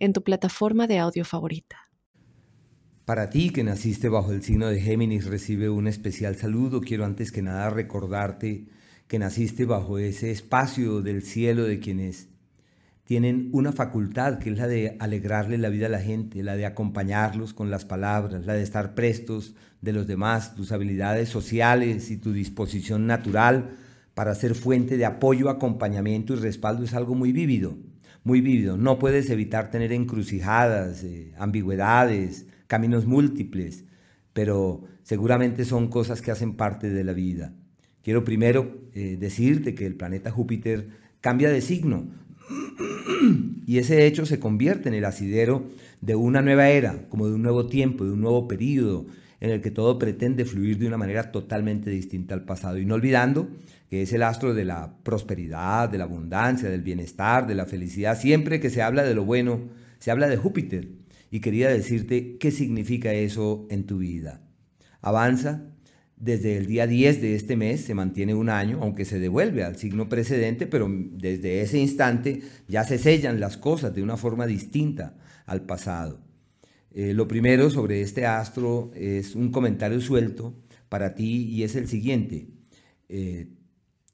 en tu plataforma de audio favorita. Para ti que naciste bajo el signo de Géminis recibe un especial saludo. Quiero antes que nada recordarte que naciste bajo ese espacio del cielo de quienes tienen una facultad que es la de alegrarle la vida a la gente, la de acompañarlos con las palabras, la de estar prestos de los demás, tus habilidades sociales y tu disposición natural para ser fuente de apoyo, acompañamiento y respaldo es algo muy vívido muy vívido. No puedes evitar tener encrucijadas, eh, ambigüedades, caminos múltiples, pero seguramente son cosas que hacen parte de la vida. Quiero primero eh, decirte que el planeta Júpiter cambia de signo y ese hecho se convierte en el asidero de una nueva era, como de un nuevo tiempo, de un nuevo periodo, en el que todo pretende fluir de una manera totalmente distinta al pasado. Y no olvidando que es el astro de la prosperidad, de la abundancia, del bienestar, de la felicidad. Siempre que se habla de lo bueno, se habla de Júpiter. Y quería decirte qué significa eso en tu vida. Avanza. Desde el día 10 de este mes se mantiene un año, aunque se devuelve al signo precedente, pero desde ese instante ya se sellan las cosas de una forma distinta al pasado. Eh, lo primero sobre este astro es un comentario suelto para ti y es el siguiente. Eh,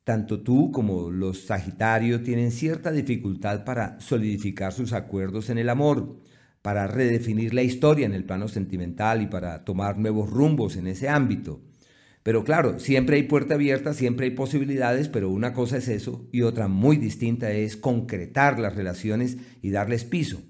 tanto tú como los Sagitarios tienen cierta dificultad para solidificar sus acuerdos en el amor, para redefinir la historia en el plano sentimental y para tomar nuevos rumbos en ese ámbito. Pero claro, siempre hay puerta abierta, siempre hay posibilidades, pero una cosa es eso y otra muy distinta es concretar las relaciones y darles piso.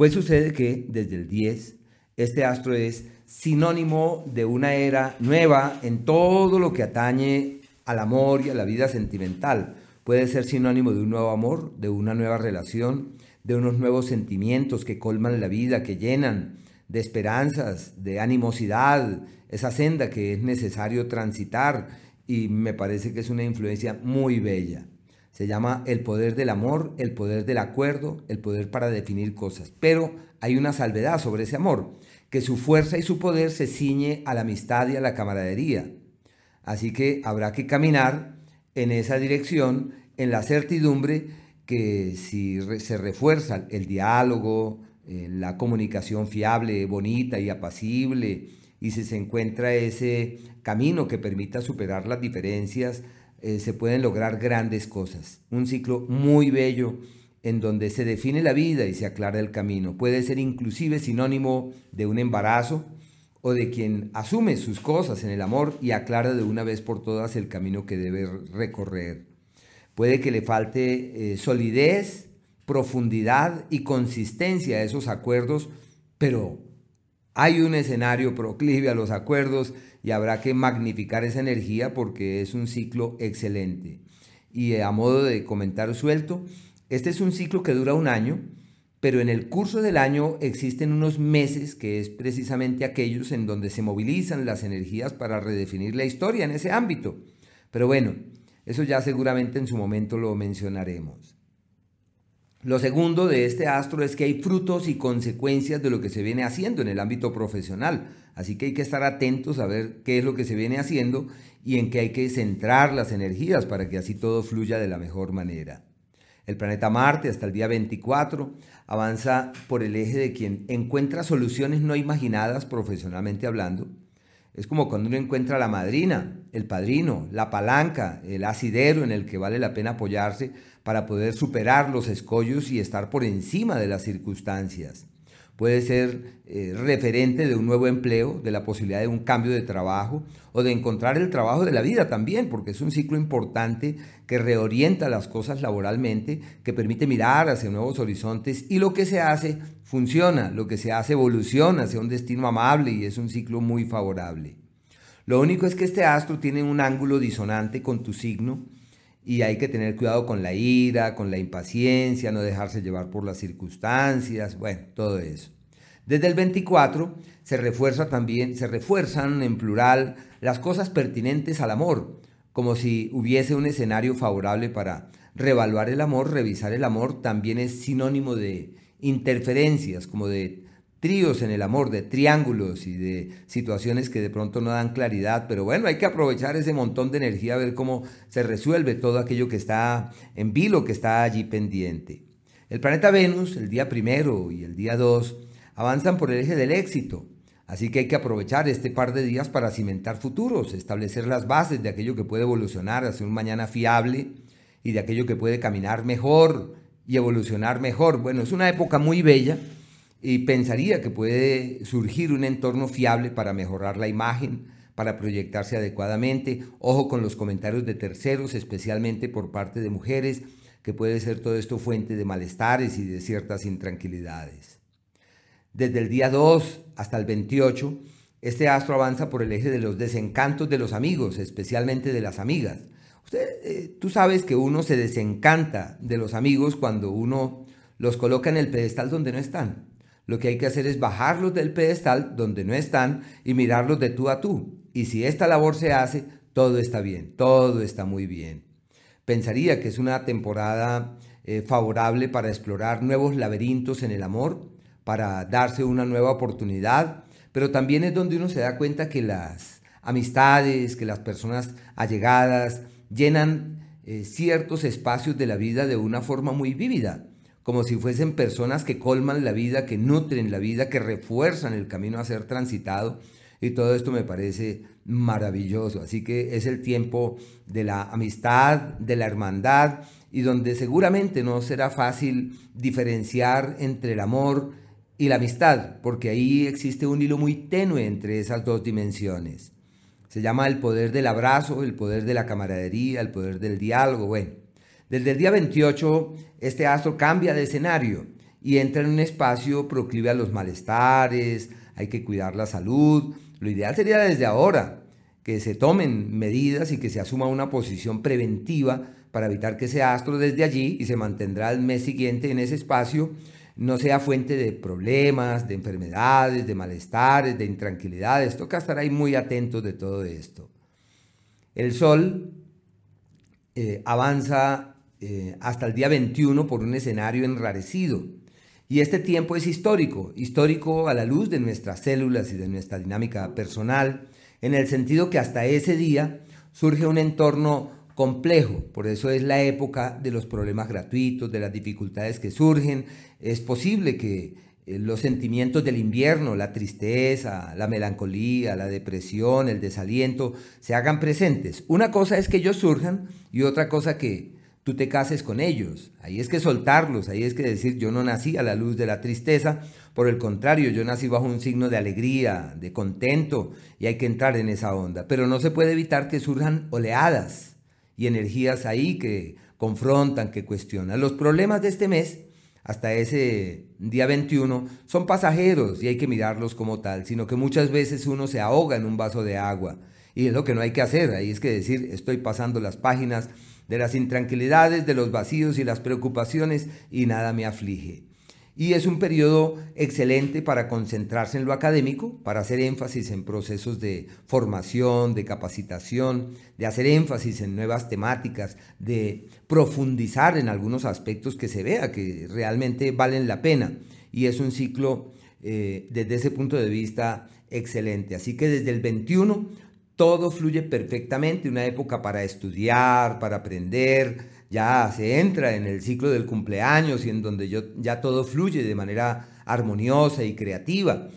Pues sucede que desde el 10, este astro es sinónimo de una era nueva en todo lo que atañe al amor y a la vida sentimental. Puede ser sinónimo de un nuevo amor, de una nueva relación, de unos nuevos sentimientos que colman la vida, que llenan de esperanzas, de animosidad, esa senda que es necesario transitar y me parece que es una influencia muy bella. Se llama el poder del amor, el poder del acuerdo, el poder para definir cosas. Pero hay una salvedad sobre ese amor, que su fuerza y su poder se ciñe a la amistad y a la camaradería. Así que habrá que caminar en esa dirección, en la certidumbre que si se refuerza el diálogo, eh, la comunicación fiable, bonita y apacible, y si se encuentra ese camino que permita superar las diferencias, eh, se pueden lograr grandes cosas. Un ciclo muy bello en donde se define la vida y se aclara el camino. Puede ser inclusive sinónimo de un embarazo o de quien asume sus cosas en el amor y aclara de una vez por todas el camino que debe recorrer. Puede que le falte eh, solidez, profundidad y consistencia a esos acuerdos, pero hay un escenario proclive a los acuerdos y habrá que magnificar esa energía porque es un ciclo excelente. Y a modo de comentario suelto, este es un ciclo que dura un año, pero en el curso del año existen unos meses que es precisamente aquellos en donde se movilizan las energías para redefinir la historia en ese ámbito. Pero bueno, eso ya seguramente en su momento lo mencionaremos. Lo segundo de este astro es que hay frutos y consecuencias de lo que se viene haciendo en el ámbito profesional. Así que hay que estar atentos a ver qué es lo que se viene haciendo y en qué hay que centrar las energías para que así todo fluya de la mejor manera. El planeta Marte hasta el día 24 avanza por el eje de quien encuentra soluciones no imaginadas profesionalmente hablando. Es como cuando uno encuentra la madrina, el padrino, la palanca, el asidero en el que vale la pena apoyarse para poder superar los escollos y estar por encima de las circunstancias. Puede ser eh, referente de un nuevo empleo, de la posibilidad de un cambio de trabajo o de encontrar el trabajo de la vida también, porque es un ciclo importante que reorienta las cosas laboralmente, que permite mirar hacia nuevos horizontes y lo que se hace funciona, lo que se hace evoluciona hacia un destino amable y es un ciclo muy favorable. Lo único es que este astro tiene un ángulo disonante con tu signo, y hay que tener cuidado con la ira, con la impaciencia, no dejarse llevar por las circunstancias, bueno, todo eso. Desde el 24 se refuerza también, se refuerzan en plural las cosas pertinentes al amor, como si hubiese un escenario favorable para revaluar el amor, revisar el amor, también es sinónimo de interferencias, como de tríos en el amor, de triángulos y de situaciones que de pronto no dan claridad, pero bueno, hay que aprovechar ese montón de energía a ver cómo se resuelve todo aquello que está en vilo, que está allí pendiente. El planeta Venus, el día primero y el día dos, avanzan por el eje del éxito, así que hay que aprovechar este par de días para cimentar futuros, establecer las bases de aquello que puede evolucionar hacia un mañana fiable y de aquello que puede caminar mejor y evolucionar mejor. Bueno, es una época muy bella y pensaría que puede surgir un entorno fiable para mejorar la imagen, para proyectarse adecuadamente. Ojo con los comentarios de terceros, especialmente por parte de mujeres, que puede ser todo esto fuente de malestares y de ciertas intranquilidades. Desde el día 2 hasta el 28, este astro avanza por el eje de los desencantos de los amigos, especialmente de las amigas. Eh, tú sabes que uno se desencanta de los amigos cuando uno los coloca en el pedestal donde no están. Lo que hay que hacer es bajarlos del pedestal donde no están y mirarlos de tú a tú. Y si esta labor se hace, todo está bien, todo está muy bien. Pensaría que es una temporada eh, favorable para explorar nuevos laberintos en el amor, para darse una nueva oportunidad, pero también es donde uno se da cuenta que las amistades, que las personas allegadas llenan eh, ciertos espacios de la vida de una forma muy vívida como si fuesen personas que colman la vida, que nutren la vida, que refuerzan el camino a ser transitado. Y todo esto me parece maravilloso. Así que es el tiempo de la amistad, de la hermandad, y donde seguramente no será fácil diferenciar entre el amor y la amistad, porque ahí existe un hilo muy tenue entre esas dos dimensiones. Se llama el poder del abrazo, el poder de la camaradería, el poder del diálogo. Bueno, desde el día 28, este astro cambia de escenario y entra en un espacio proclive a los malestares, hay que cuidar la salud. Lo ideal sería desde ahora que se tomen medidas y que se asuma una posición preventiva para evitar que ese astro desde allí, y se mantendrá el mes siguiente en ese espacio, no sea fuente de problemas, de enfermedades, de malestares, de intranquilidades. Toca estar ahí muy atentos de todo esto. El Sol eh, avanza eh, hasta el día 21 por un escenario enrarecido. Y este tiempo es histórico, histórico a la luz de nuestras células y de nuestra dinámica personal, en el sentido que hasta ese día surge un entorno complejo, por eso es la época de los problemas gratuitos, de las dificultades que surgen. Es posible que eh, los sentimientos del invierno, la tristeza, la melancolía, la depresión, el desaliento, se hagan presentes. Una cosa es que ellos surjan y otra cosa que tú te cases con ellos. Ahí es que soltarlos, ahí es que decir, yo no nací a la luz de la tristeza, por el contrario, yo nací bajo un signo de alegría, de contento, y hay que entrar en esa onda. Pero no se puede evitar que surjan oleadas y energías ahí que confrontan, que cuestionan. Los problemas de este mes, hasta ese día 21, son pasajeros y hay que mirarlos como tal, sino que muchas veces uno se ahoga en un vaso de agua. Y es lo que no hay que hacer, ahí es que decir, estoy pasando las páginas de las intranquilidades, de los vacíos y las preocupaciones y nada me aflige. Y es un periodo excelente para concentrarse en lo académico, para hacer énfasis en procesos de formación, de capacitación, de hacer énfasis en nuevas temáticas, de profundizar en algunos aspectos que se vea que realmente valen la pena. Y es un ciclo eh, desde ese punto de vista excelente. Así que desde el 21 todo fluye perfectamente, una época para estudiar, para aprender, ya se entra en el ciclo del cumpleaños y en donde yo, ya todo fluye de manera armoniosa y creativa.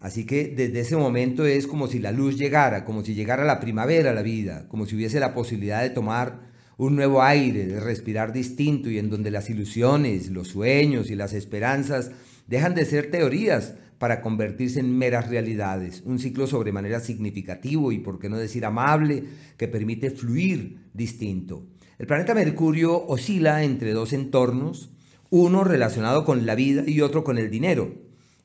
Así que desde ese momento es como si la luz llegara, como si llegara la primavera a la vida, como si hubiese la posibilidad de tomar un nuevo aire, de respirar distinto y en donde las ilusiones, los sueños y las esperanzas dejan de ser teorías para convertirse en meras realidades. Un ciclo sobremanera significativo y, por qué no decir, amable, que permite fluir distinto. El planeta Mercurio oscila entre dos entornos, uno relacionado con la vida y otro con el dinero.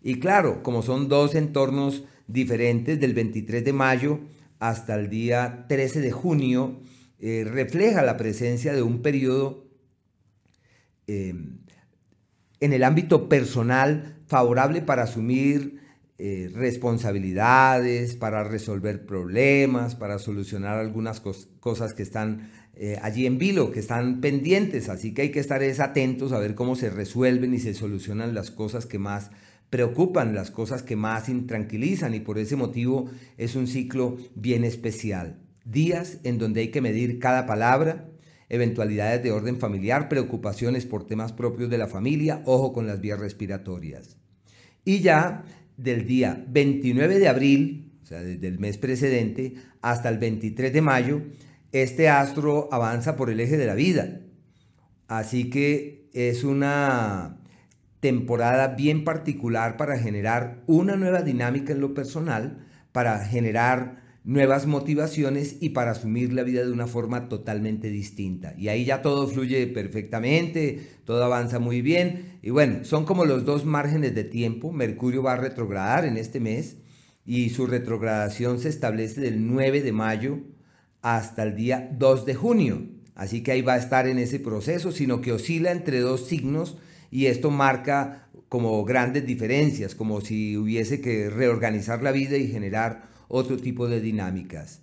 Y claro, como son dos entornos diferentes, del 23 de mayo hasta el día 13 de junio, eh, refleja la presencia de un periodo eh, en el ámbito personal favorable para asumir eh, responsabilidades, para resolver problemas, para solucionar algunas cosas que están eh, allí en vilo, que están pendientes. Así que hay que estar atentos a ver cómo se resuelven y se solucionan las cosas que más preocupan, las cosas que más intranquilizan y por ese motivo es un ciclo bien especial. Días en donde hay que medir cada palabra, eventualidades de orden familiar, preocupaciones por temas propios de la familia, ojo con las vías respiratorias. Y ya del día 29 de abril, o sea, desde el mes precedente, hasta el 23 de mayo, este astro avanza por el eje de la vida. Así que es una temporada bien particular para generar una nueva dinámica en lo personal, para generar nuevas motivaciones y para asumir la vida de una forma totalmente distinta. Y ahí ya todo fluye perfectamente, todo avanza muy bien. Y bueno, son como los dos márgenes de tiempo. Mercurio va a retrogradar en este mes y su retrogradación se establece del 9 de mayo hasta el día 2 de junio. Así que ahí va a estar en ese proceso, sino que oscila entre dos signos y esto marca como grandes diferencias, como si hubiese que reorganizar la vida y generar otro tipo de dinámicas.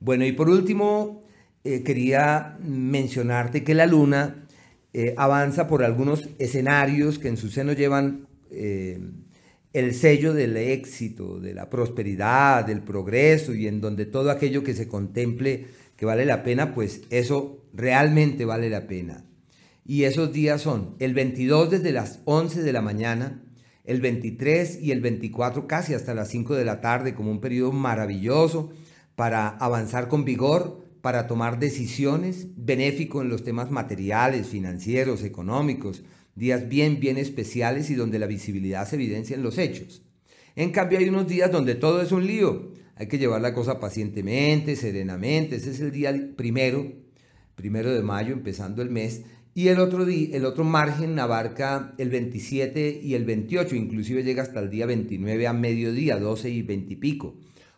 Bueno, y por último, eh, quería mencionarte que la Luna eh, avanza por algunos escenarios que en su seno llevan eh, el sello del éxito, de la prosperidad, del progreso y en donde todo aquello que se contemple que vale la pena, pues eso realmente vale la pena. Y esos días son el 22 desde las 11 de la mañana, el 23 y el 24 casi hasta las 5 de la tarde como un periodo maravilloso para avanzar con vigor, para tomar decisiones, benéfico en los temas materiales, financieros, económicos, días bien, bien especiales y donde la visibilidad se evidencia en los hechos. En cambio hay unos días donde todo es un lío, hay que llevar la cosa pacientemente, serenamente, ese es el día primero, primero de mayo, empezando el mes, y el otro, día, el otro margen abarca el 27 y el 28, inclusive llega hasta el día 29 a mediodía, 12 y 20 y pico,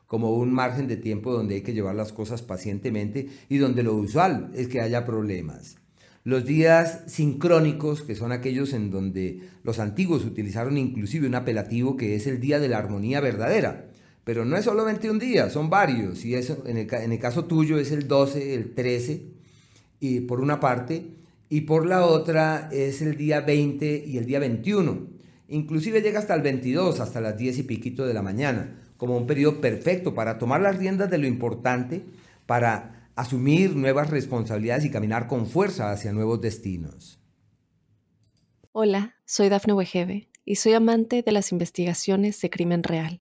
como un margen de tiempo donde hay que llevar las cosas pacientemente y donde lo usual es que haya problemas. Los días sincrónicos, que son aquellos en donde los antiguos utilizaron inclusive un apelativo que es el día de la armonía verdadera. Pero no es solamente un día, son varios. Y eso, en el, en el caso tuyo es el 12, el 13, y por una parte, y por la otra es el día 20 y el día 21. Inclusive llega hasta el 22, hasta las 10 y piquito de la mañana, como un periodo perfecto para tomar las riendas de lo importante, para asumir nuevas responsabilidades y caminar con fuerza hacia nuevos destinos. Hola, soy Dafne Wegebe y soy amante de las investigaciones de crimen real.